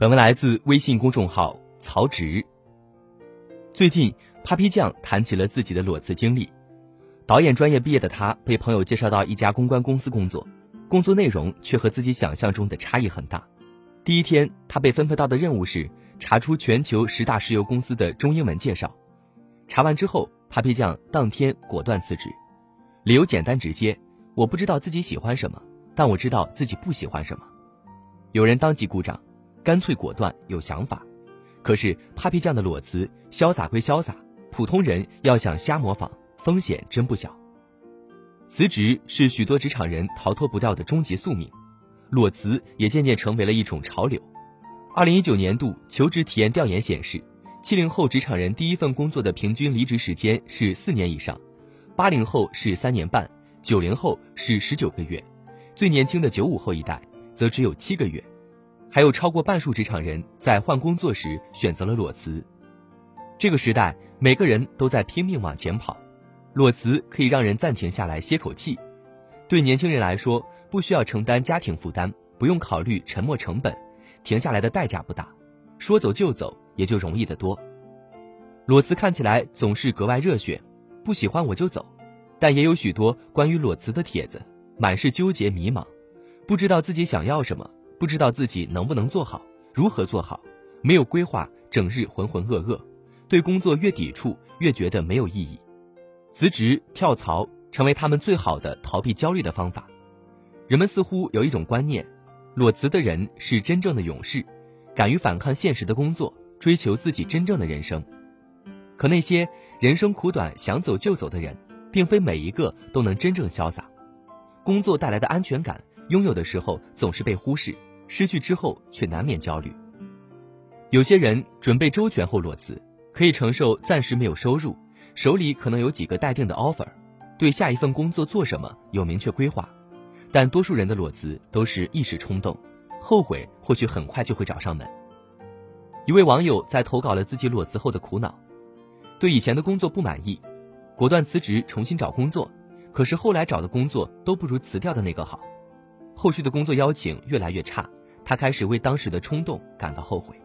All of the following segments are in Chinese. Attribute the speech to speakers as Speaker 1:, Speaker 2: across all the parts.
Speaker 1: 本文来自微信公众号曹植。最近，Papi 酱谈起了自己的裸辞经历。导演专业毕业的他，被朋友介绍到一家公关公司工作，工作内容却和自己想象中的差异很大。第一天，他被分配到的任务是查出全球十大石油公司的中英文介绍。查完之后，Papi 酱当天果断辞职，理由简单直接：我不知道自己喜欢什么，但我知道自己不喜欢什么。有人当即鼓掌，干脆果断有想法。可是 Papi 酱的裸辞，潇洒归潇洒，普通人要想瞎模仿，风险真不小。辞职是许多职场人逃脱不掉的终极宿命。裸辞也渐渐成为了一种潮流。二零一九年度求职体验调研显示，七零后职场人第一份工作的平均离职时间是四年以上，八零后是三年半，九零后是十九个月，最年轻的九五后一代则只有七个月。还有超过半数职场人在换工作时选择了裸辞。这个时代，每个人都在拼命往前跑，裸辞可以让人暂停下来歇口气。对年轻人来说，不需要承担家庭负担，不用考虑沉没成本，停下来的代价不大，说走就走也就容易得多。裸辞看起来总是格外热血，不喜欢我就走，但也有许多关于裸辞的帖子，满是纠结迷茫，不知道自己想要什么，不知道自己能不能做好，如何做好，没有规划，整日浑浑噩噩，对工作越抵触越觉得没有意义，辞职跳槽成为他们最好的逃避焦虑的方法。人们似乎有一种观念，裸辞的人是真正的勇士，敢于反抗现实的工作，追求自己真正的人生。可那些人生苦短、想走就走的人，并非每一个都能真正潇洒。工作带来的安全感，拥有的时候总是被忽视，失去之后却难免焦虑。有些人准备周全后裸辞，可以承受暂时没有收入，手里可能有几个待定的 offer，对下一份工作做什么有明确规划。但多数人的裸辞都是一时冲动，后悔或许很快就会找上门。一位网友在投稿了自己裸辞后的苦恼，对以前的工作不满意，果断辞职重新找工作，可是后来找的工作都不如辞掉的那个好，后续的工作邀请越来越差，他开始为当时的冲动感到后悔。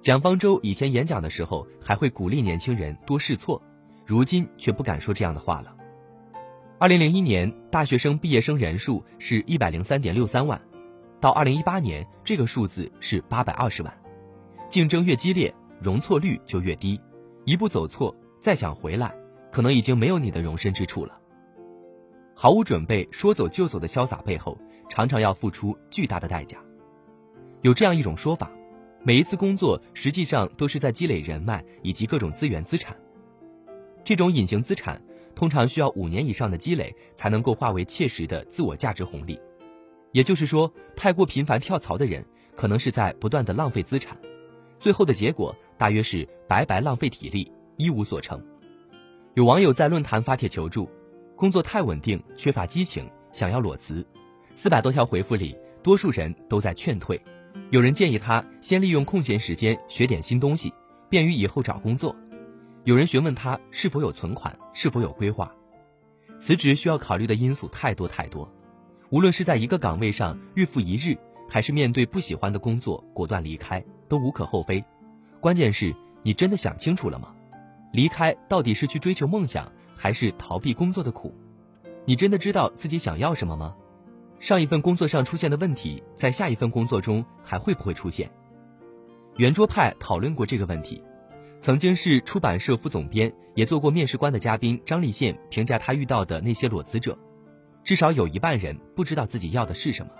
Speaker 1: 蒋方舟以前演讲的时候还会鼓励年轻人多试错，如今却不敢说这样的话了。二零零一年，大学生毕业生人数是一百零三点六三万，到二零一八年，这个数字是八百二十万。竞争越激烈，容错率就越低，一步走错，再想回来，可能已经没有你的容身之处了。毫无准备说走就走的潇洒背后，常常要付出巨大的代价。有这样一种说法，每一次工作实际上都是在积累人脉以及各种资源资产，这种隐形资产。通常需要五年以上的积累才能够化为切实的自我价值红利，也就是说，太过频繁跳槽的人，可能是在不断的浪费资产，最后的结果大约是白白浪费体力，一无所成。有网友在论坛发帖求助，工作太稳定，缺乏激情，想要裸辞。四百多条回复里，多数人都在劝退，有人建议他先利用空闲时间学点新东西，便于以后找工作。有人询问他是否有存款，是否有规划。辞职需要考虑的因素太多太多，无论是在一个岗位上日复一日，还是面对不喜欢的工作果断离开，都无可厚非。关键是你真的想清楚了吗？离开到底是去追求梦想，还是逃避工作的苦？你真的知道自己想要什么吗？上一份工作上出现的问题，在下一份工作中还会不会出现？圆桌派讨论过这个问题。曾经是出版社副总编，也做过面试官的嘉宾张立宪评价他遇到的那些裸辞者，至少有一半人不知道自己要的是什么，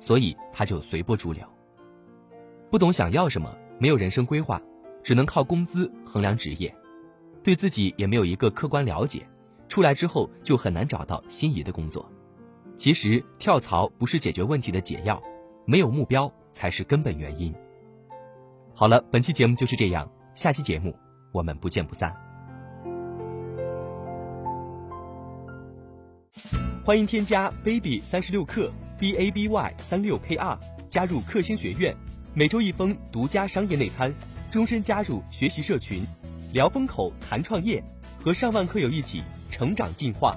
Speaker 1: 所以他就随波逐流，不懂想要什么，没有人生规划，只能靠工资衡量职业，对自己也没有一个客观了解，出来之后就很难找到心仪的工作。其实跳槽不是解决问题的解药，没有目标才是根本原因。好了，本期节目就是这样，下期节目我们不见不散。欢迎添加 baby 三十六课 b a b y 三六 k r 加入克星学院，每周一封独家商业内参，终身加入学习社群，聊风口谈创业，和上万课友一起成长进化。